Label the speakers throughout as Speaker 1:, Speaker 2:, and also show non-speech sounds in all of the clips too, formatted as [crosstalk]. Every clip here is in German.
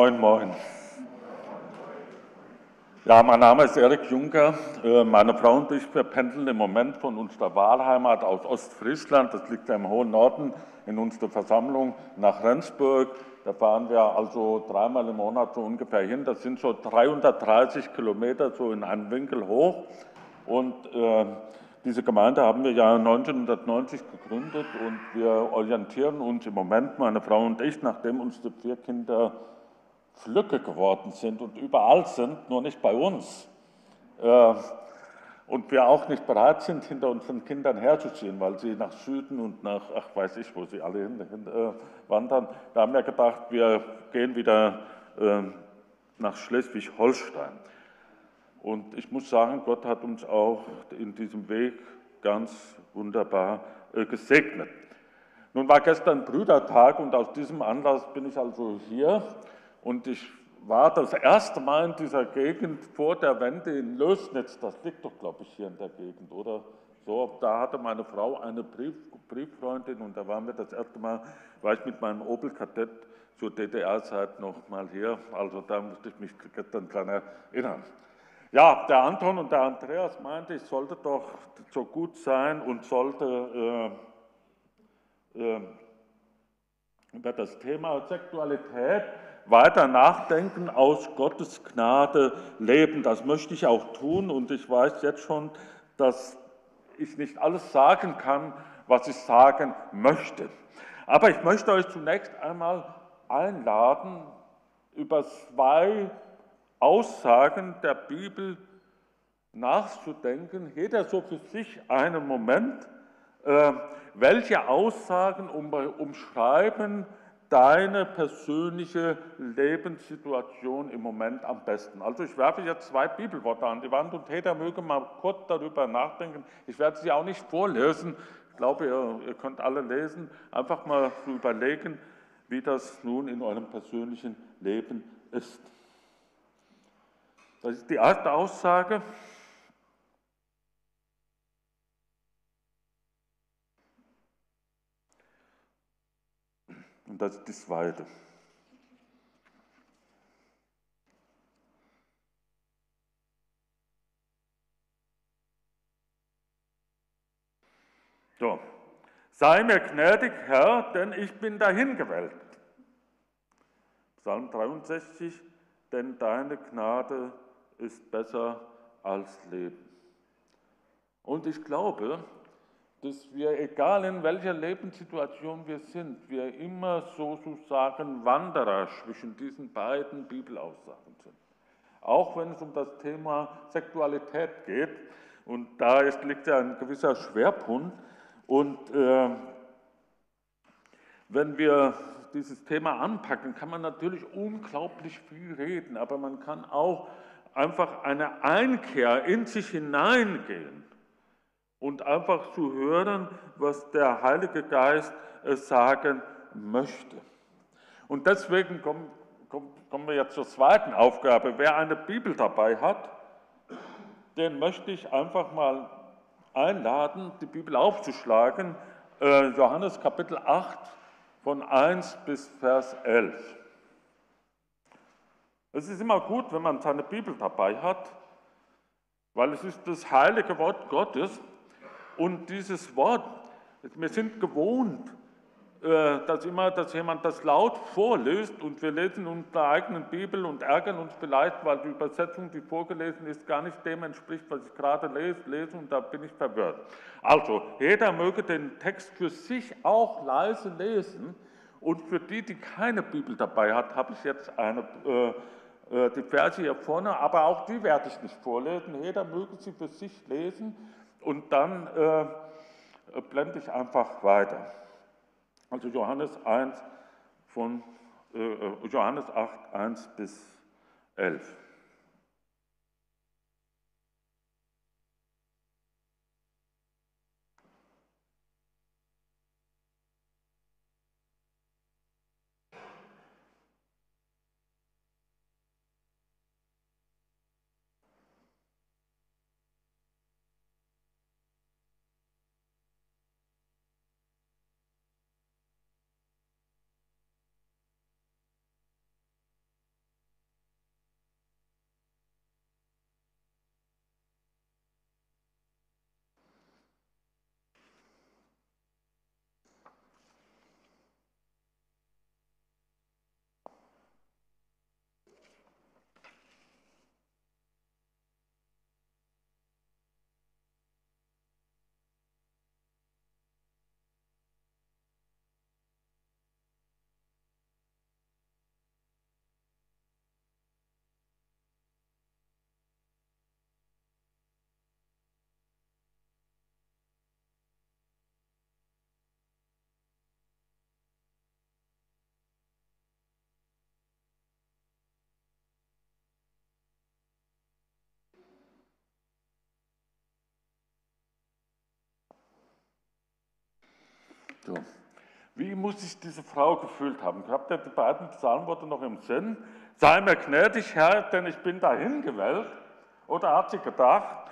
Speaker 1: Moin, moin. Ja, mein Name ist Erik Juncker. Äh, meine Frau und ich, wir pendeln im Moment von unserer Wahlheimat aus Ostfriesland, das liegt ja im hohen Norden, in unsere Versammlung nach Rendsburg. Da fahren wir also dreimal im Monat so ungefähr hin. Das sind so 330 Kilometer so in einen Winkel hoch. Und äh, diese Gemeinde haben wir ja 1990 gegründet und wir orientieren uns im Moment, meine Frau und ich, nachdem unsere vier Kinder Flücke geworden sind und überall sind, nur nicht bei uns. Äh, und wir auch nicht bereit sind, hinter unseren Kindern herzuziehen, weil sie nach Süden und nach, ach weiß ich, wo sie alle hin, hin äh, wandern. Da haben wir gedacht, wir gehen wieder äh, nach Schleswig-Holstein. Und ich muss sagen, Gott hat uns auch in diesem Weg ganz wunderbar äh, gesegnet. Nun war gestern Brüdertag und aus diesem Anlass bin ich also hier und ich war das erste Mal in dieser Gegend vor der Wende in Lösnitz. Das liegt doch, glaube ich, hier in der Gegend, oder? So, da hatte meine Frau eine Brief, Brieffreundin und da waren wir das erste Mal, war ich mit meinem Opel Kadett zur DDR-Zeit noch mal hier. Also da musste ich mich gestern dran erinnern. Ja, der Anton und der Andreas meinte, ich sollte doch so gut sein und sollte äh, äh, über das Thema Sexualität weiter nachdenken, aus Gottes Gnade leben. Das möchte ich auch tun und ich weiß jetzt schon, dass ich nicht alles sagen kann, was ich sagen möchte. Aber ich möchte euch zunächst einmal einladen, über zwei Aussagen der Bibel nachzudenken, jeder so für sich einen Moment, äh, welche Aussagen umschreiben deine persönliche Lebenssituation im Moment am besten. Also ich werfe jetzt zwei Bibelworte an die Wand und jeder möge mal kurz darüber nachdenken. Ich werde sie auch nicht vorlesen. Ich glaube, ihr, ihr könnt alle lesen. Einfach mal zu überlegen, wie das nun in eurem persönlichen Leben ist. Das ist die erste Aussage. Und das ist die zweite. So, sei mir gnädig, Herr, denn ich bin dahin gewählt. Psalm 63, denn deine Gnade ist besser als Leben. Und ich glaube, dass wir, egal in welcher Lebenssituation wir sind, wir immer sozusagen Wanderer zwischen diesen beiden Bibelaussagen sind. Auch wenn es um das Thema Sexualität geht, und da ist, liegt ja ein gewisser Schwerpunkt. Und äh, wenn wir dieses Thema anpacken, kann man natürlich unglaublich viel reden, aber man kann auch einfach eine Einkehr in sich hineingehen und einfach zu hören, was der Heilige Geist sagen möchte. Und deswegen kommen, kommen wir jetzt zur zweiten Aufgabe. Wer eine Bibel dabei hat, den möchte ich einfach mal einladen, die Bibel aufzuschlagen. Äh, Johannes Kapitel 8 von 1 bis Vers 11. Es ist immer gut, wenn man seine Bibel dabei hat, weil es ist das heilige Wort Gottes und dieses Wort, wir sind gewohnt, äh, dass immer, dass jemand das laut vorliest und wir lesen unsere eigenen Bibel und ärgern uns vielleicht, weil die Übersetzung, die vorgelesen ist, gar nicht dem entspricht, was ich gerade lese, lese und da bin ich verwirrt. Also, jeder möge den Text für sich auch leise lesen und für die, die keine Bibel dabei hat, habe ich jetzt eine, äh, äh, die Verse hier vorne, aber auch die werde ich nicht vorlesen. Jeder möge sie für sich lesen und dann äh, blende ich einfach weiter. Also Johannes 1 von äh, äh Johannes 8, 1 bis 11. So. Wie muss sich diese Frau gefühlt haben? Habt ihr die beiden Psalmworte noch im Sinn? Sei mir gnädig, Herr, denn ich bin dahin gewählt. Oder hat sie gedacht,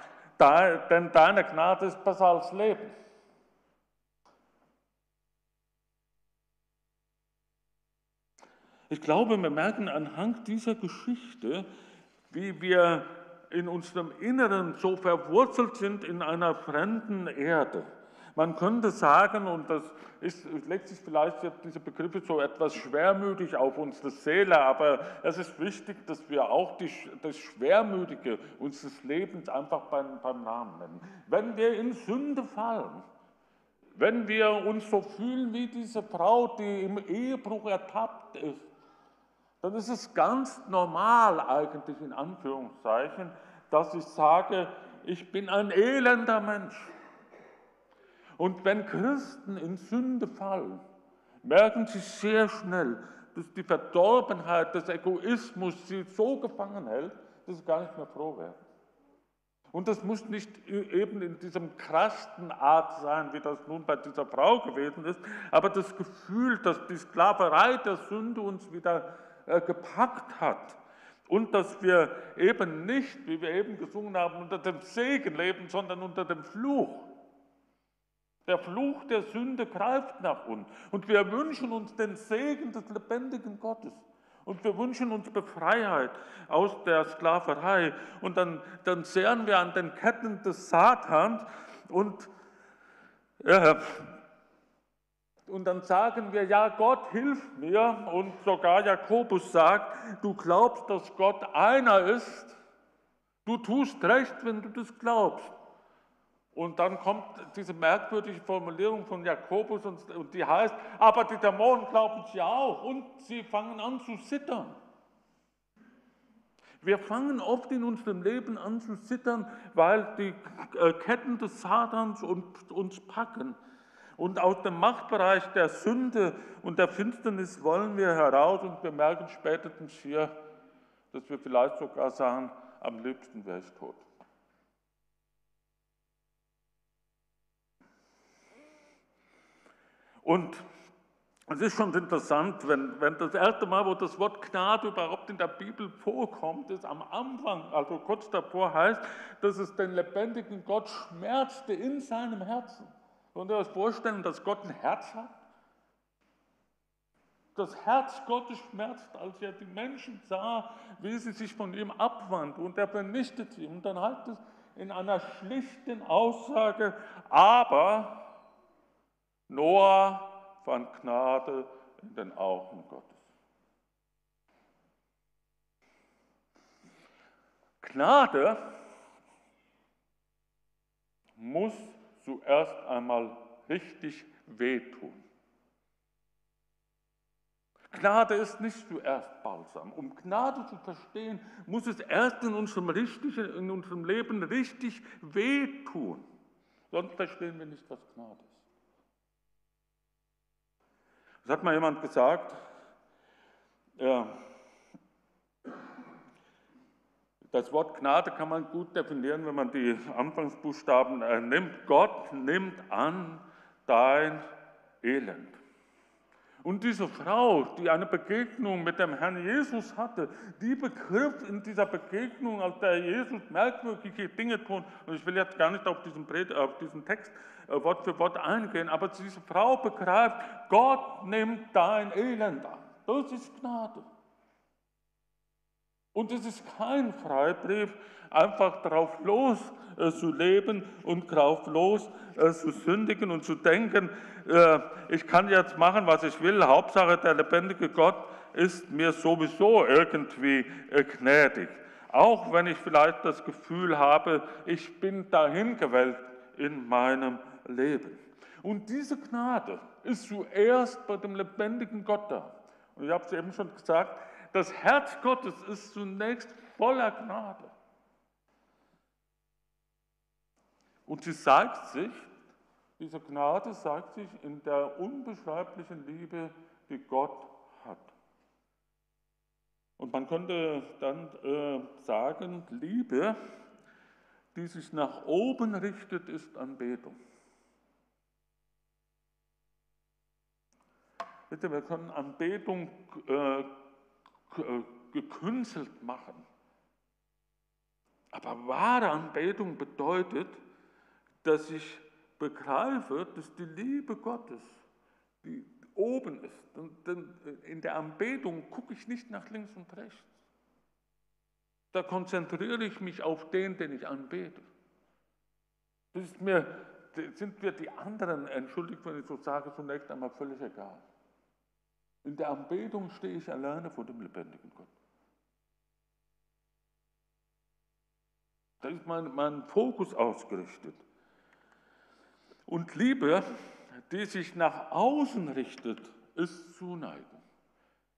Speaker 1: denn deine Gnade ist besser als Leben? Ich glaube, wir merken anhand dieser Geschichte, wie wir in unserem Inneren so verwurzelt sind in einer fremden Erde. Man könnte sagen, und das ist, legt sich vielleicht diese Begriffe so etwas schwermütig auf unsere Seele, aber es ist wichtig, dass wir auch die, das Schwermütige unseres Lebens einfach beim, beim Namen nennen. Wenn wir in Sünde fallen, wenn wir uns so fühlen wie diese Frau, die im Ehebruch ertappt ist, dann ist es ganz normal eigentlich in Anführungszeichen, dass ich sage, ich bin ein elender Mensch. Und wenn Christen in Sünde fallen, merken sie sehr schnell, dass die Verdorbenheit des Egoismus sie so gefangen hält, dass sie gar nicht mehr froh werden. Und das muss nicht eben in diesem krassen Art sein, wie das nun bei dieser Frau gewesen ist, aber das Gefühl, dass die Sklaverei der Sünde uns wieder äh, gepackt hat und dass wir eben nicht, wie wir eben gesungen haben, unter dem Segen leben, sondern unter dem Fluch. Der Fluch der Sünde greift nach uns und wir wünschen uns den Segen des lebendigen Gottes. Und wir wünschen uns Befreiheit aus der Sklaverei. Und dann, dann zehren wir an den Ketten des Satans und äh, und dann sagen wir, ja, Gott hilft mir. Und sogar Jakobus sagt, du glaubst, dass Gott einer ist. Du tust recht, wenn du das glaubst. Und dann kommt diese merkwürdige Formulierung von Jakobus und die heißt, aber die Dämonen glauben sie auch und sie fangen an zu zittern. Wir fangen oft in unserem Leben an zu zittern, weil die äh, Ketten des Satans uns packen. Und aus dem Machtbereich der Sünde und der Finsternis wollen wir heraus und wir merken spätestens hier, dass wir vielleicht sogar sagen, am liebsten wäre ich tot. Und es ist schon interessant, wenn, wenn das erste Mal, wo das Wort Gnade überhaupt in der Bibel vorkommt, ist am Anfang, also kurz davor heißt, dass es den lebendigen Gott schmerzte in seinem Herzen. Könnt ihr euch vorstellen, dass Gott ein Herz hat? Das Herz Gottes schmerzt, als er die Menschen sah, wie sie sich von ihm abwandten und er vernichtet sie. Und dann heißt es in einer schlichten Aussage, aber Noah fand Gnade in den Augen Gottes. Gnade muss zuerst einmal richtig wehtun. Gnade ist nicht zuerst balsam. Um Gnade zu verstehen, muss es erst in unserem, richtigen, in unserem Leben richtig wehtun. Sonst verstehen wir nicht, was Gnade ist. Es hat mal jemand gesagt, ja, Das Wort Gnade kann man gut definieren, wenn man die Anfangsbuchstaben äh, nimmt. Gott nimmt an dein Elend. Und diese Frau, die eine Begegnung mit dem Herrn Jesus hatte, die begriff in dieser Begegnung, als der Jesus merkwürdige Dinge tun, und ich will jetzt gar nicht auf diesen, auf diesen Text äh, Wort für Wort eingehen, aber diese Frau begreift, Gott nimmt dein Elend an. Das ist Gnade. Und es ist kein Freibrief, einfach drauf los äh, zu leben und drauf los äh, zu sündigen und zu denken, äh, ich kann jetzt machen, was ich will, Hauptsache der lebendige Gott ist mir sowieso irgendwie äh, gnädig. Auch wenn ich vielleicht das Gefühl habe, ich bin dahin gewählt in meinem Leben. Und diese Gnade ist zuerst bei dem lebendigen Gott da. Und ich habe es eben schon gesagt, das Herz Gottes ist zunächst voller Gnade. Und sie zeigt sich, diese Gnade zeigt sich in der unbeschreiblichen Liebe, die Gott hat. Und man könnte dann äh, sagen, Liebe, die sich nach oben richtet, ist Anbetung. Bitte, wir können Anbetung äh, gekünstelt machen. Aber wahre Anbetung bedeutet, dass ich begreife, dass die Liebe Gottes, die oben ist, denn in der Anbetung gucke ich nicht nach links und rechts. Da konzentriere ich mich auf den, den ich anbete. Das ist mir, sind mir die anderen, entschuldigt, wenn ich so sage, zunächst einmal völlig egal. In der Anbetung stehe ich alleine vor dem lebendigen Gott. Da ist mein, mein Fokus ausgerichtet. Und Liebe, die sich nach außen richtet, ist Zuneigung.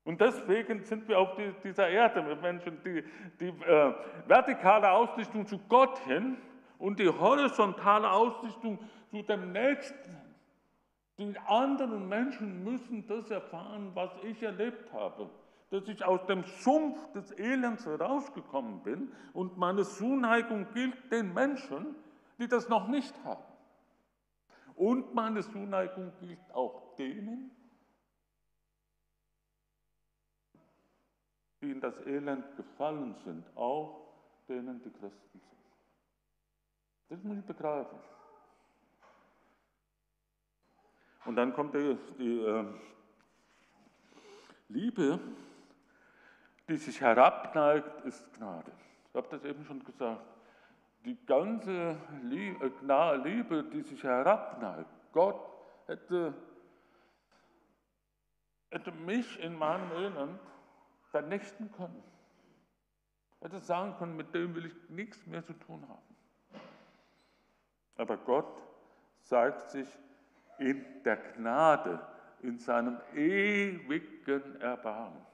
Speaker 1: Und deswegen sind wir auf die, dieser Erde mit Menschen, die, die äh, vertikale Ausrichtung zu Gott hin und die horizontale Ausrichtung zu dem Nächsten. Die anderen Menschen müssen das erfahren, was ich erlebt habe. Dass ich aus dem Sumpf des Elends herausgekommen bin und meine Zuneigung gilt den Menschen, die das noch nicht haben. Und meine Zuneigung gilt auch denen, die in das Elend gefallen sind, auch denen, die Christen sind. Das muss ich begreifen. Und dann kommt die, die äh, Liebe, die sich herabneigt, ist Gnade. Ich habe das eben schon gesagt. Die ganze äh, Liebe, die sich herabneigt, Gott hätte, hätte mich in meinem Elend vernichten können. Hätte sagen können, mit dem will ich nichts mehr zu tun haben. Aber Gott zeigt sich in der Gnade, in seinem ewigen Erbarmen.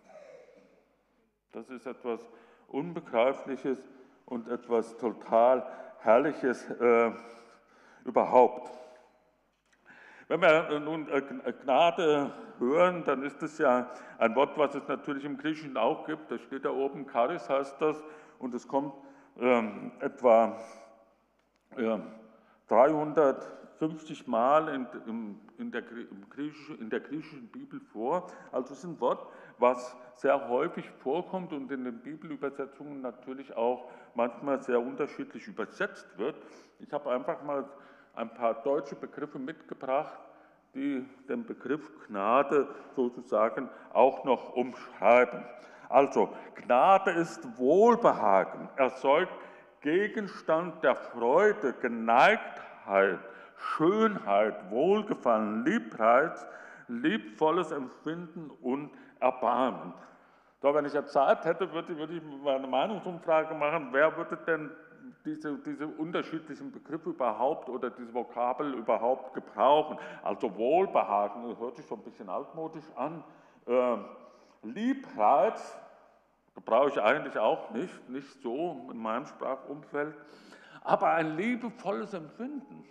Speaker 1: Das ist etwas Unbegreifliches und etwas total Herrliches äh, überhaupt. Wenn wir nun äh, Gnade hören, dann ist es ja ein Wort, was es natürlich im Griechischen auch gibt. Da steht da oben, Charis heißt das, und es kommt ähm, etwa äh, 350 Mal in, in, in, der, in, der, griechischen Bibel vor. Also es ist ein Wort, was sehr häufig vorkommt und in den Bibelübersetzungen natürlich auch manchmal sehr unterschiedlich übersetzt wird. Ich habe einfach mal ein paar deutsche Begriffe mitgebracht, die den Begriff Gnade sozusagen auch noch umschreiben. Also, Gnade ist Wohlbehagen, erzeugt Gegenstand der Freude, Geneigtheit, Schönheit, Wohlgefallen, Liebreiz, liebvolles Empfinden und Erbarmen. So, wenn ich jetzt Zeit hätte, würde, würde ich eine Meinungsumfrage machen, wer würde denn diese, diese unterschiedlichen Begriffe überhaupt oder diese Vokabel überhaupt gebrauchen? Also Wohlbehagen, das hört sich schon ein bisschen altmodisch an. Äh, Liebreiz, Gebrauche ich eigentlich auch nicht, nicht so in meinem Sprachumfeld. Aber ein liebevolles Empfinden,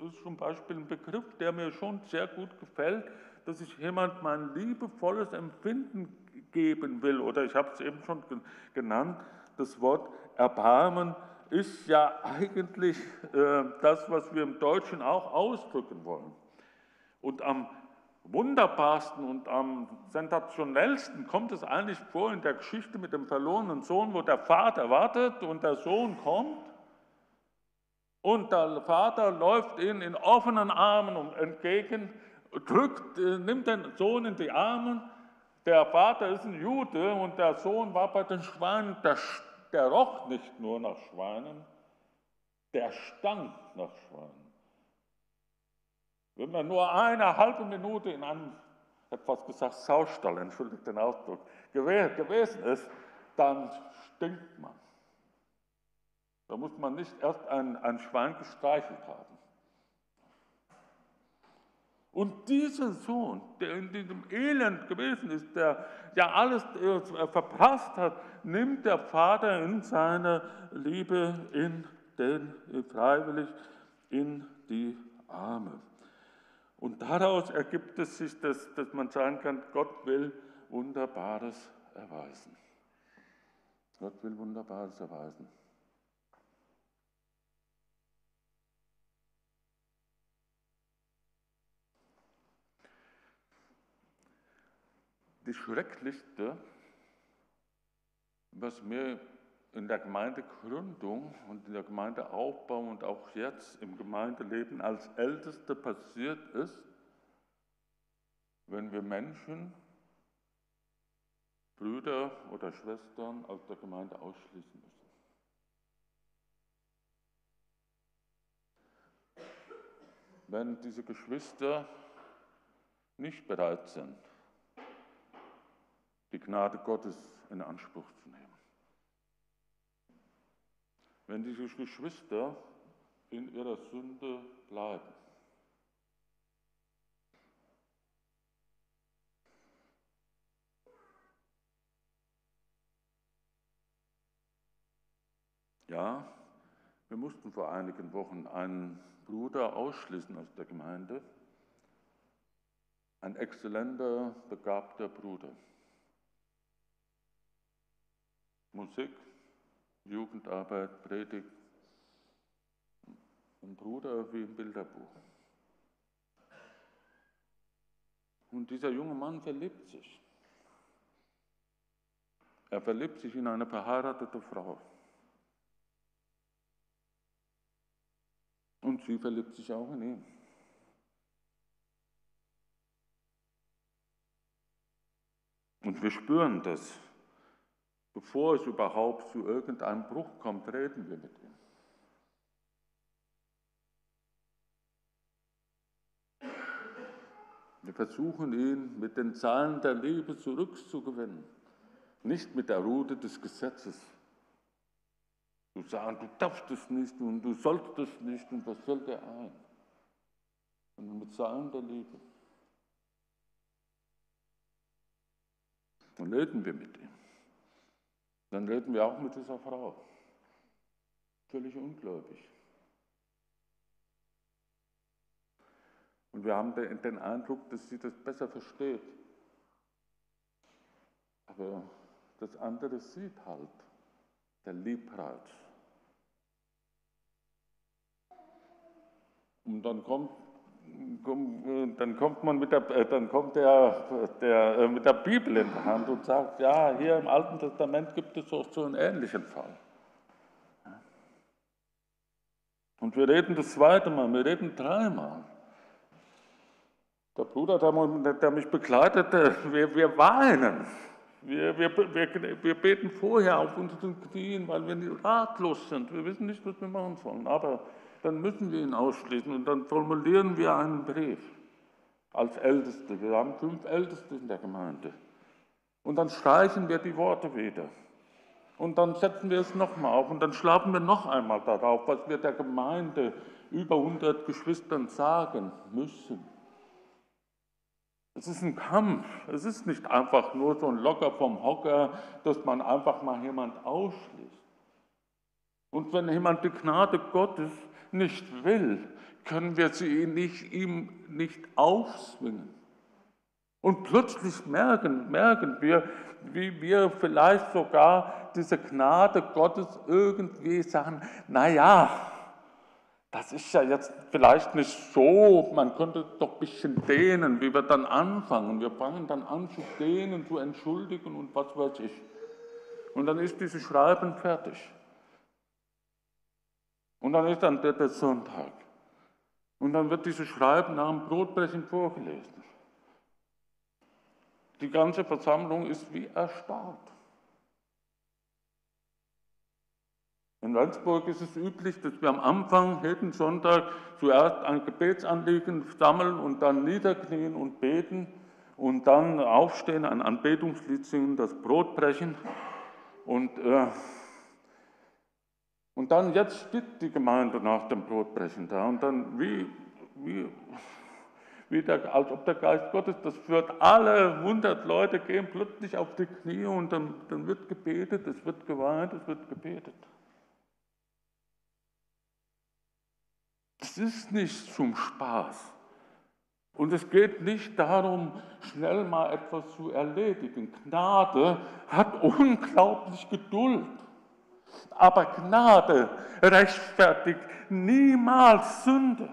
Speaker 1: das ist zum Beispiel ein Begriff, der mir schon sehr gut gefällt, dass ich jemand mein liebevolles Empfinden geben will. Oder ich habe es eben schon genannt, das Wort Erbarmen ist ja eigentlich äh, das, was wir im Deutschen auch ausdrücken wollen. Und am wunderbarsten und am sensationellsten kommt es eigentlich vor in der Geschichte mit dem verlorenen Sohn, wo der Vater wartet und der Sohn kommt und der Vater läuft ihn in offenen Armen entgegen, drückt, äh, nimmt den Sohn in die Arme. Der Vater ist ein Jude und der Sohn war bei den Schweinen, der, der roch nicht nur nach Schweinen, der stank nach Schweinen. Wenn man nur eine halbe Minute in einem, fast gesagt, Saustall, entschuldigt den Ausdruck, gewesen ist, dann stinkt man. Da muss man nicht erst ein, ein Schwein gestreichelt haben. Und dieser Sohn, der in diesem Elend gewesen ist, der ja alles äh, verpasst hat, nimmt der Vater in seiner Liebe in den, freiwillig in die Arme. Und daraus ergibt es sich, dass, dass man sagen kann, Gott will Wunderbares erweisen. Gott will Wunderbares erweisen. Die schrecklichste, was mir in der Gemeindegründung und in der Gemeindeaufbau und auch jetzt im Gemeindeleben als Älteste passiert ist, wenn wir Menschen, Brüder oder Schwestern aus der Gemeinde ausschließen müssen. Wenn diese Geschwister nicht bereit sind, die Gnade Gottes in Anspruch zu nehmen. Wenn diese Geschwister in ihrer Sünde bleiben. Ja, wir mussten vor einigen Wochen einen Bruder ausschließen aus der Gemeinde, ein exzellenter, begabter Bruder. Musik, Jugendarbeit, Predigt, ein Bruder wie im Bilderbuch. Und dieser junge Mann verliebt sich. Er verliebt sich in eine verheiratete Frau. Und sie verliebt sich auch in ihn. Und wir spüren das. Bevor es überhaupt zu irgendeinem Bruch kommt, reden wir mit ihm. Wir versuchen ihn mit den Zahlen der Liebe zurückzugewinnen, nicht mit der Rute des Gesetzes. Du sagen, du darfst es nicht und du sollst es nicht und was fällt dir ein? Sondern mit Zahlen der Liebe. Dann reden wir mit ihm. Dann reden wir auch mit dieser Frau. Völlig ungläubig. Und wir haben den Eindruck, dass sie das besser versteht. Aber das andere sieht halt der Liebreiz. Und dann kommt, dann kommt man mit der, äh, dann kommt der, der, äh, mit der Bibel in der Hand und sagt, ja, hier im Alten Testament gibt es auch so einen ähnlichen Fall. Und wir reden das zweite Mal, wir reden dreimal. Der Bruder, der, mich begleitete, wir, wir weinen. Wir, wir, wir, wir beten vorher auf unseren Knien, weil wir ratlos sind. Wir wissen nicht, was wir machen sollen. Aber dann müssen wir ihn ausschließen und dann formulieren wir einen Brief als Älteste. Wir haben fünf Älteste in der Gemeinde. Und dann streichen wir die Worte wieder. Und dann setzen wir es nochmal auf und dann schlafen wir noch einmal darauf, was wir der Gemeinde über 100 Geschwistern sagen müssen. Es ist ein Kampf. Es ist nicht einfach nur so ein Locker vom Hocker, dass man einfach mal jemand ausschließt. Und wenn jemand die Gnade Gottes nicht will, können wir sie nicht, ihm nicht aufzwingen. Und plötzlich merken, merken wir, wie wir vielleicht sogar diese Gnade Gottes irgendwie sagen, naja, das ist ja jetzt vielleicht nicht so, man könnte doch ein bisschen dehnen, wie wir dann anfangen. Wir fangen dann an zu dehnen, zu entschuldigen und was weiß ich. Und dann ist dieses Schreiben fertig. Und dann ist dann der, der Sonntag. Und dann wird dieses Schreiben nach dem Brotbrechen vorgelesen. Die ganze Versammlung ist wie erstarrt. In Salzburg ist es üblich, dass wir am Anfang jeden Sonntag zuerst ein Gebetsanliegen sammeln und dann niederknien und beten und dann aufstehen, ein Anbetungslied singen, das Brot brechen. Und, äh, und dann jetzt steht die Gemeinde nach dem Brotbrechen da und dann wie, wie, wie der, als ob der Geist Gottes das führt. Alle 100 Leute gehen plötzlich auf die Knie und dann, dann wird gebetet, es wird geweint, es wird gebetet. Es ist nicht zum Spaß. Und es geht nicht darum, schnell mal etwas zu erledigen. Gnade hat [laughs] unglaublich Geduld. Aber Gnade rechtfertigt niemals Sünde.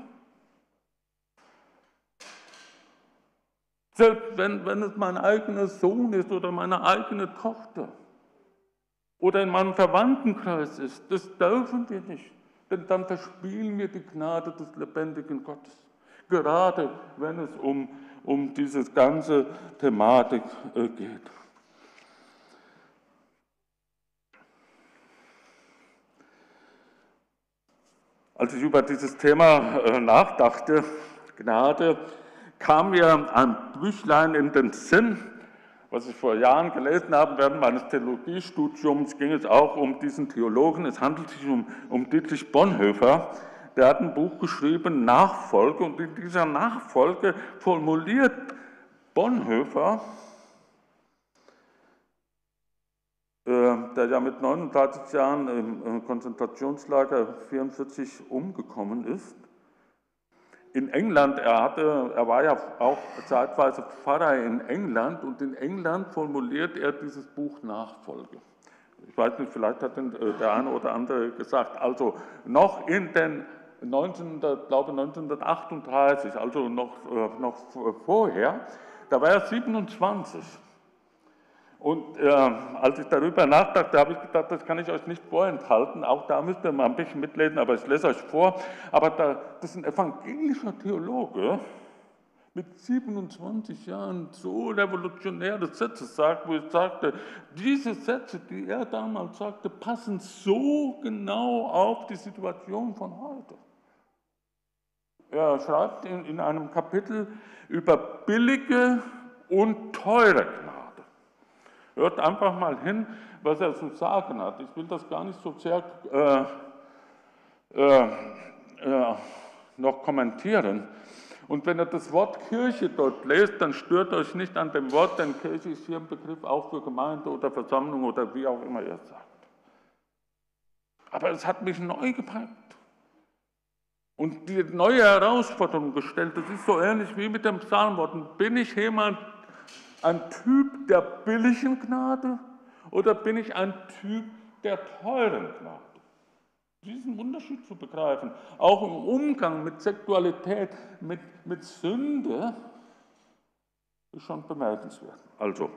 Speaker 1: Selbst wenn, wenn es mein eigener Sohn ist oder meine eigene Tochter oder in meinem Verwandtenkreis ist, das dürfen wir nicht, denn dann verspielen wir die Gnade des lebendigen Gottes. Gerade wenn es um, um diese ganze Thematik äh, geht. Als ich über dieses Thema äh, nachdachte, Gnade, kam mir ein Büchlein in den Sinn, was ich vor Jahren gelesen habe während meines Theologiestudiums, ging es auch um diesen Theologen. Es handelt sich um, um Dietrich Bonhoeffer. Der hat ein Buch geschrieben, Nachfolge, und in dieser Nachfolge formuliert Bonhoeffer, äh, der ja mit 39 Jahren im Konzentrationslager 44 umgekommen ist, in England, er, hatte, er war ja auch zeitweise Pfarrer in England und in England formuliert er dieses Buch Nachfolge. Ich weiß nicht, vielleicht hat äh, der eine oder andere gesagt, also noch in den 1900, glaube 1938, also noch, äh, noch vorher, da war er 27. Und äh, als ich darüber nachdachte, habe ich gedacht, das kann ich euch nicht vorenthalten. Auch da müsst ihr mal ein bisschen mitlesen, aber ich lese euch vor. Aber da, das ist ein evangelischer Theologe mit 27 Jahren so revolutionäre Sätze sagt, wo ich sagte, diese Sätze, die er damals sagte, passen so genau auf die Situation von heute. Er schreibt in, in einem Kapitel über billige und teure. Hört einfach mal hin, was er zu sagen hat. Ich will das gar nicht so sehr äh, äh, äh, noch kommentieren. Und wenn ihr das Wort Kirche dort lest, dann stört euch nicht an dem Wort, denn Kirche ist hier ein Begriff auch für Gemeinde oder Versammlung oder wie auch immer ihr sagt. Aber es hat mich neu gepackt und die neue Herausforderung gestellt. Das ist so ähnlich wie mit dem Psalmworten. Bin ich jemand, ein Typ der billigen Gnade oder bin ich ein Typ der teuren Gnade? Diesen Unterschied zu begreifen, auch im Umgang mit Sexualität, mit, mit Sünde, ist schon bemerkenswert. Also,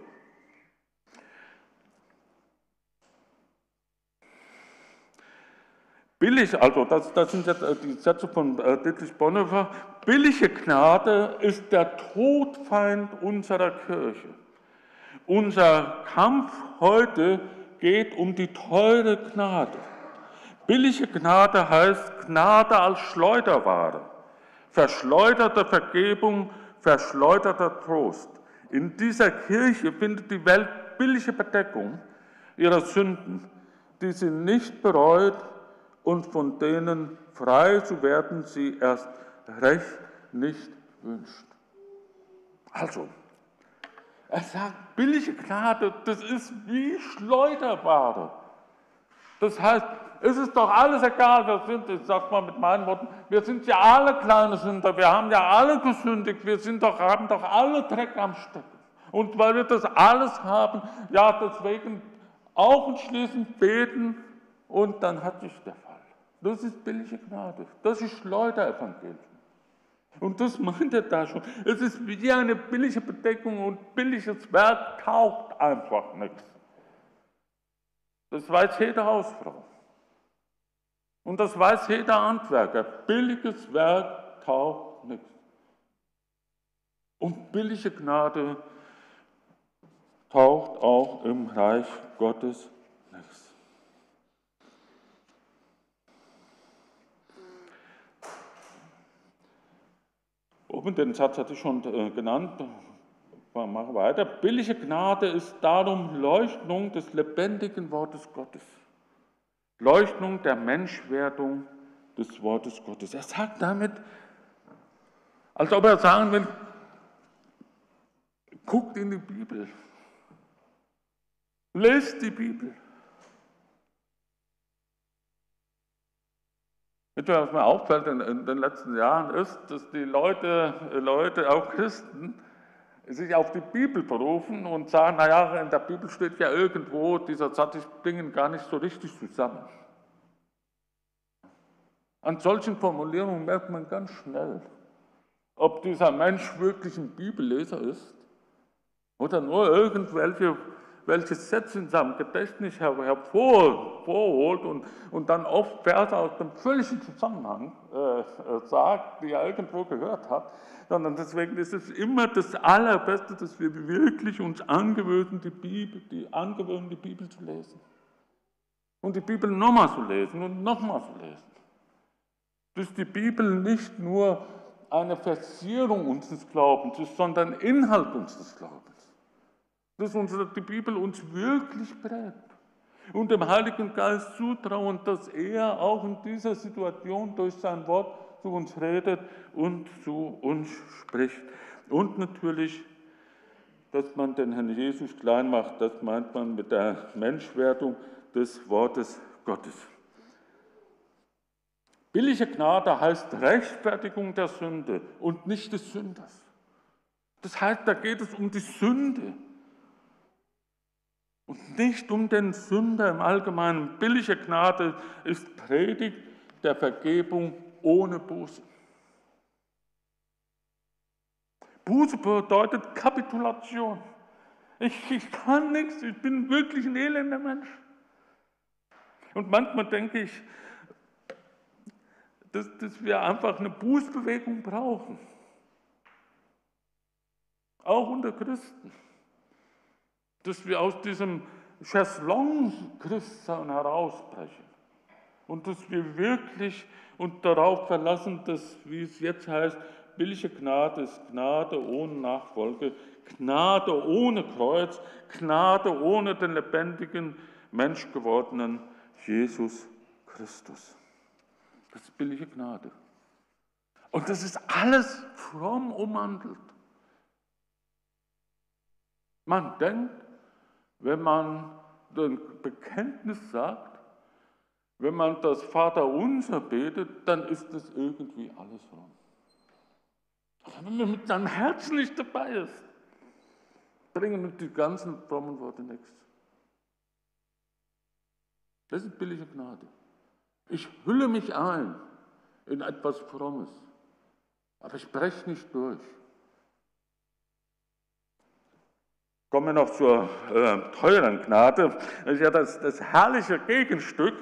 Speaker 1: Billig, also das, das sind jetzt äh, die Sätze von äh, Dietrich Bonhoeffer, billige Gnade ist der Todfeind unserer Kirche. Unser Kampf heute geht um die teure Gnade. Billige Gnade heißt Gnade als Schleuderware, verschleuderte Vergebung, verschleuderter Trost. In dieser Kirche findet die Welt billige Bedeckung ihrer Sünden, die sie nicht bereut und von denen frei zu werden sie erst recht nicht wünscht. Also, er sagt, billige Gnade, das ist wie Schleuderbare. Das heißt, es ist doch alles egal, wir sind, ich sag mal mit meinen Worten, wir sind ja alle kleine Sünder, wir haben ja alle gesündigt, wir sind doch, haben doch alle Dreck am Stecken. Und weil wir das alles haben, ja, deswegen auch entschließend beten und dann hat sich der Fall. Das ist billige Gnade. Das ist Schleuderevangelium. Und das meint er da schon. Es ist wie eine billige Bedeckung und billiges Werk taucht einfach nichts. Das weiß jede Hausfrau. Und das weiß jeder Handwerker. Billiges Werk taucht nichts. Und billige Gnade taucht auch im Reich Gottes nichts. Oben den Satz hatte ich schon äh, genannt, mache weiter. Billige Gnade ist darum Leuchtung des lebendigen Wortes Gottes. Leuchtung der Menschwerdung des Wortes Gottes. Er sagt damit, als ob er sagen will, guckt in die Bibel, lest die Bibel. Was mir auffällt in, in, den letzten Jahren ist, dass die Leute, Leute, auch Christen, sich auf die Bibel berufen und sagen, naja, in der Bibel steht ja irgendwo, dieser Satz, ich bringe gar nicht so richtig zusammen. An solchen Formulierungen merkt man ganz schnell, ob dieser Mensch wirklich ein Bibelleser ist oder nur irgendwelche welche Sätze in seinem Gedächtnis hervorholt und, und dann oft Verse aus dem völligen Zusammenhang äh, äh, sagt, die er irgendwo gehört hat, sondern deswegen ist es immer das Allerbeste, dass wir wirklich uns angewöhnen, die Bibel, die angewöhnen, die Bibel zu lesen. Und die Bibel nochmal zu lesen und nochmal zu lesen. Dass die Bibel nicht nur eine Versierung unseres Glaubens ist, sondern Inhalt unseres Glaubens. Dass unsere, die Bibel uns wirklich prägt. Und dem Heiligen Geist zutrauen, dass er auch in dieser Situation durch sein Wort zu uns redet und zu uns spricht. Und natürlich, dass man den Herrn Jesus klein macht, das meint man mit der Menschwerdung des Wortes Gottes. Billige Gnade heißt Rechtfertigung der Sünde und nicht des Sünders. Das heißt, da geht es um die Sünde und nicht um den Sünder im Allgemeinen. Billige Gnade ist Predigt der Vergebung ohne Buße. Buße bedeutet Kapitulation. Ich, ich kann nichts, ich bin wirklich ein elender Mensch. Und manchmal denke ich, dass, dass wir einfach eine Bußbewegung brauchen. Auch unter Christen. Dass wir aus diesem Chaiselong-Christsein herausbrechen. Und dass wir wirklich uns darauf verlassen, dass, wie es jetzt heißt, billige Gnade ist Gnade ohne Nachfolge, Gnade ohne Kreuz, Gnade ohne den lebendigen, menschgewordenen Jesus Christus. Das ist billige Gnade. Und das ist alles fromm umhandelt. Man denkt, wenn man ein Bekenntnis sagt, wenn man das Vaterunser betet, dann ist das irgendwie alles fromm. Aber wenn man mit seinem Herzen nicht dabei ist, bringen die ganzen frommen Worte nichts. Das ist billige Gnade. Ich hülle mich ein in etwas Frommes, aber ich breche nicht durch. Kommen wir noch zur äh, teuren Gnade. Das ist ja das, das herrliche Gegenstück.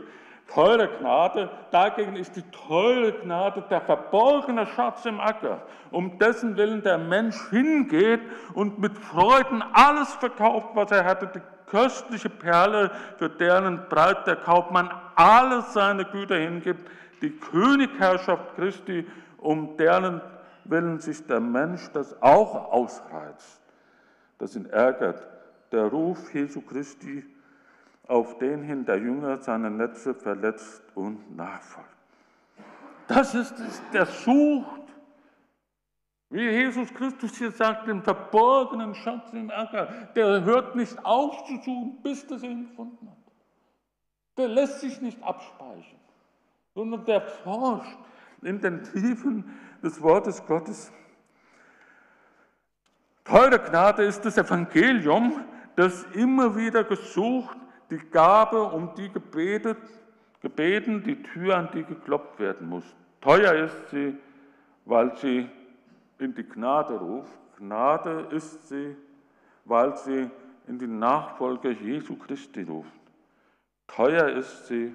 Speaker 1: Teure Gnade, dagegen ist die teure Gnade der verborgene Schatz im Acker, um dessen Willen der Mensch hingeht und mit Freuden alles verkauft, was er hatte, die köstliche Perle, für deren Breit der Kaufmann alles seine Güter hingibt, die Königherrschaft Christi, um deren Willen sich der Mensch das auch ausreizt, das ihn ärgert. Der Ruf Jesu Christi, auf den hin der Jünger seine Netze verletzt und nachfolgt. Das ist es, der sucht wie Jesus Christus hier sagt, den verborgenen Schatz im Acker, der hört nicht auf zu suchen, bis er ihn gefunden hat. Der lässt sich nicht abspeichern, sondern der forscht in den Tiefen des Wortes Gottes. Teure Gnade ist das Evangelium, das immer wieder gesucht, die Gabe, um die gebetet, gebeten, die Tür, an die geklopft werden muss. Teuer ist sie, weil sie in die Gnade ruft. Gnade ist sie, weil sie in die Nachfolge Jesu Christi ruft. Teuer ist sie,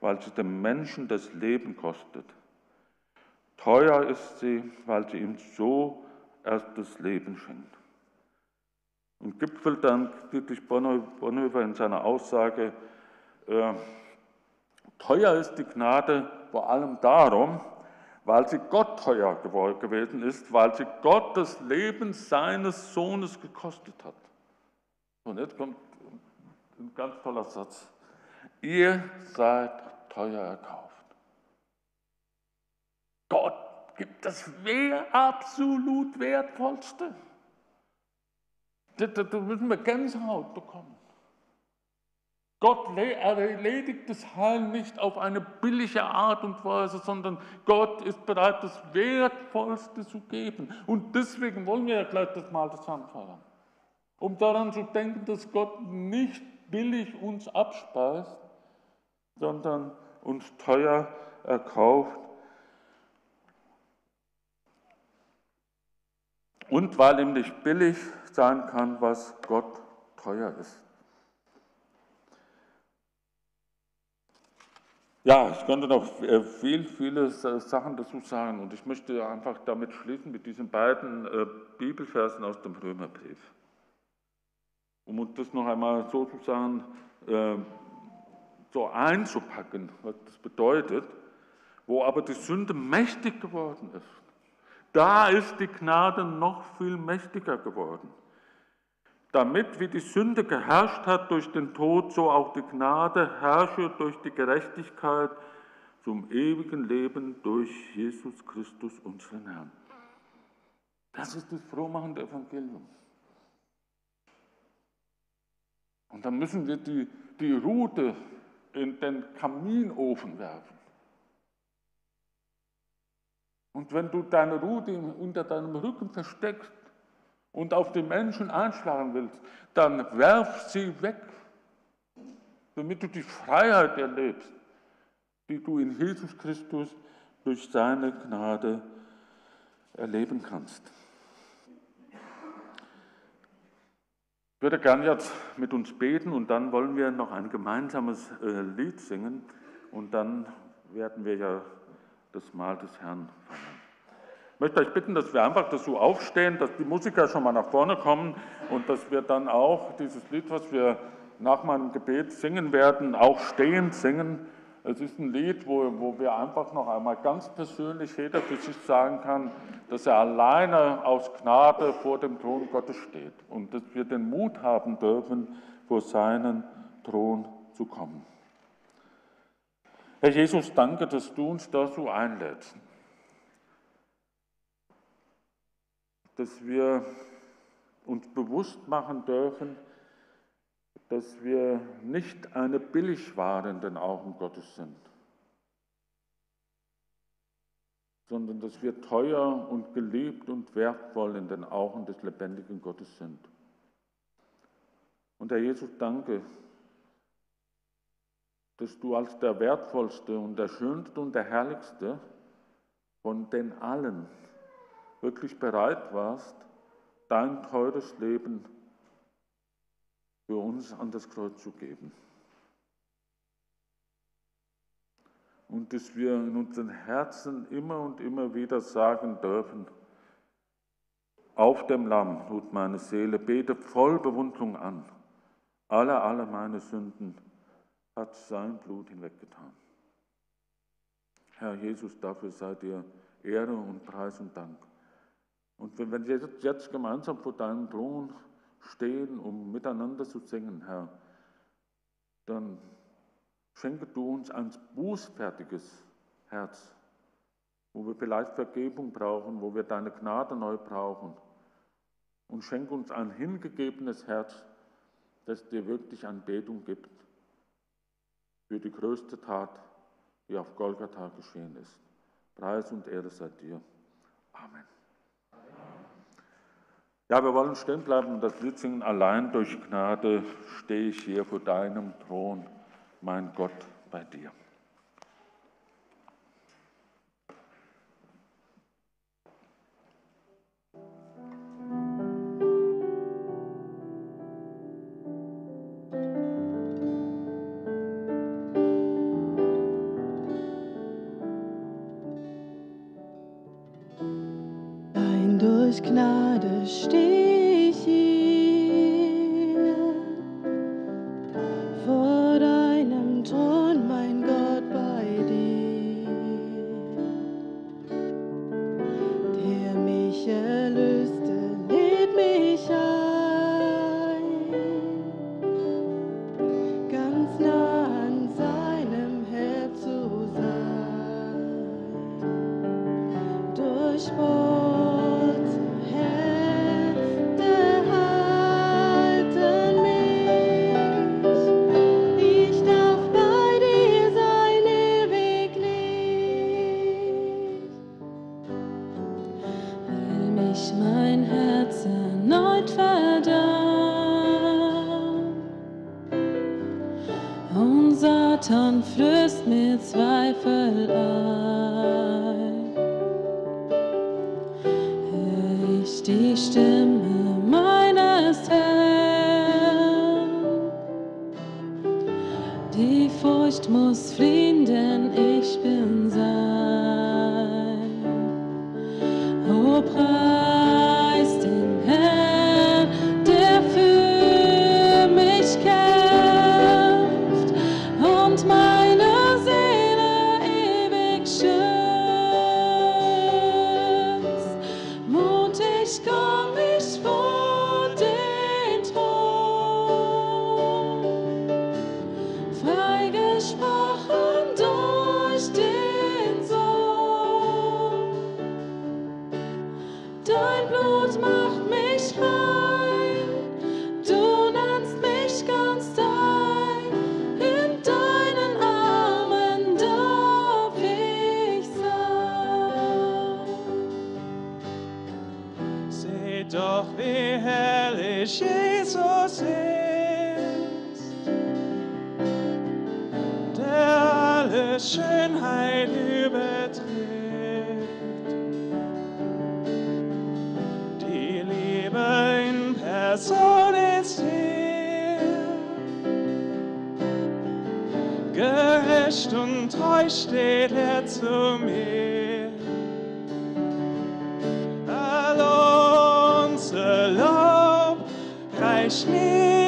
Speaker 1: weil sie dem Menschen das Leben kostet. Teuer ist sie, weil sie ihm so erst das Leben schenkt. Und gipfelt dann Dietrich Bonhoeffer in seiner Aussage, äh, teuer ist die Gnade vor allem darum, weil sie Gott teuer gewesen ist, weil sie Gott das Leben seines Sohnes gekostet hat. Und jetzt kommt ein ganz toller Satz. Ihr seid teuer erkauft. Gott gibt das absolut Wertvollste. Da müssen wir Gänsehaut bekommen. Gott erledigt das Heil nicht auf eine billige Art und Weise, sondern Gott ist bereit, das Wertvollste zu geben. Und deswegen wollen wir ja gleich das Mal des feiern. Um daran zu denken, dass Gott nicht billig uns abspeist, sondern uns teuer erkauft. Und weil ihm nicht billig sein kann, was Gott teuer ist. Ja, ich könnte noch äh, viel, viele Sachen dazu sagen und ich möchte einfach damit schließen mit diesen beiden äh, Bibelversen aus dem Römerbrief. Um das noch einmal sozusagen äh, so einzupacken, was das bedeutet, wo aber die Sünde mächtig geworden ist. Da ist die Gnade noch viel mächtiger geworden. Damit wie die Sünde geherrscht hat durch den Tod, so auch die Gnade herrsche durch die Gerechtigkeit zum ewigen Leben durch Jesus Christus, unseren Herrn. Das ist das frohmachende Evangelium. Und dann müssen wir die, die Rute in den Kaminofen werfen. Und wenn du deine Rute unter deinem Rücken versteckst und auf den Menschen einschlagen willst, dann werf sie weg, damit du die Freiheit erlebst, die du in Jesus Christus durch seine Gnade erleben kannst. Ich würde gern jetzt mit uns beten und dann wollen wir noch ein gemeinsames äh, Lied singen und dann werden wir ja das Mahl des Herrn feiern. Ich möchte euch bitten, dass wir einfach dazu aufstehen, dass die Musiker schon mal nach vorne kommen und dass wir dann auch dieses Lied, was wir nach meinem Gebet singen werden, auch stehend singen. Es ist ein Lied, wo, wo wir einfach noch einmal ganz persönlich jeder für sich sagen kann, dass er alleine aus Gnade vor dem Thron Gottes steht und dass wir den Mut haben dürfen, vor seinen Thron zu kommen. Herr Jesus, danke, dass du uns dazu einlädst, dass wir uns bewusst machen dürfen, dass wir nicht eine Billigware in den Augen Gottes sind, sondern dass wir teuer und geliebt und wertvoll in den Augen des lebendigen Gottes sind. Und Herr Jesus, danke, dass du als der wertvollste und der schönste und der herrlichste von den allen wirklich bereit warst, dein teures Leben für uns an das Kreuz zu geben. Und dass wir in unseren Herzen immer und immer wieder sagen dürfen, auf dem Lamm ruht meine Seele, bete voll Bewunderung an. Alle, alle meine Sünden hat sein Blut hinweggetan. Herr Jesus, dafür sei dir Ehre und Preis und Dank. Und wenn wir jetzt gemeinsam vor deinem Thron stehen, um miteinander zu singen, Herr, dann schenke du uns ein bußfertiges Herz, wo wir vielleicht Vergebung brauchen, wo wir deine Gnade neu brauchen. Und schenke uns ein hingegebenes Herz, das dir wirklich Anbetung gibt für die größte Tat, die auf Golgatha geschehen ist. Preis und Ehre sei dir. Amen. Ja, wir wollen stehen bleiben und das Lied singen. Allein durch Gnade stehe ich hier vor deinem Thron, mein Gott, bei dir.
Speaker 2: durch Gnade steht. Furcht muss fliehen, denn ich bin sein. Oh, Preis.
Speaker 3: gerecht und treu steht er zu mir. All unser Lob reicht
Speaker 2: mir.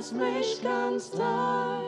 Speaker 2: ganz mich ganz dein.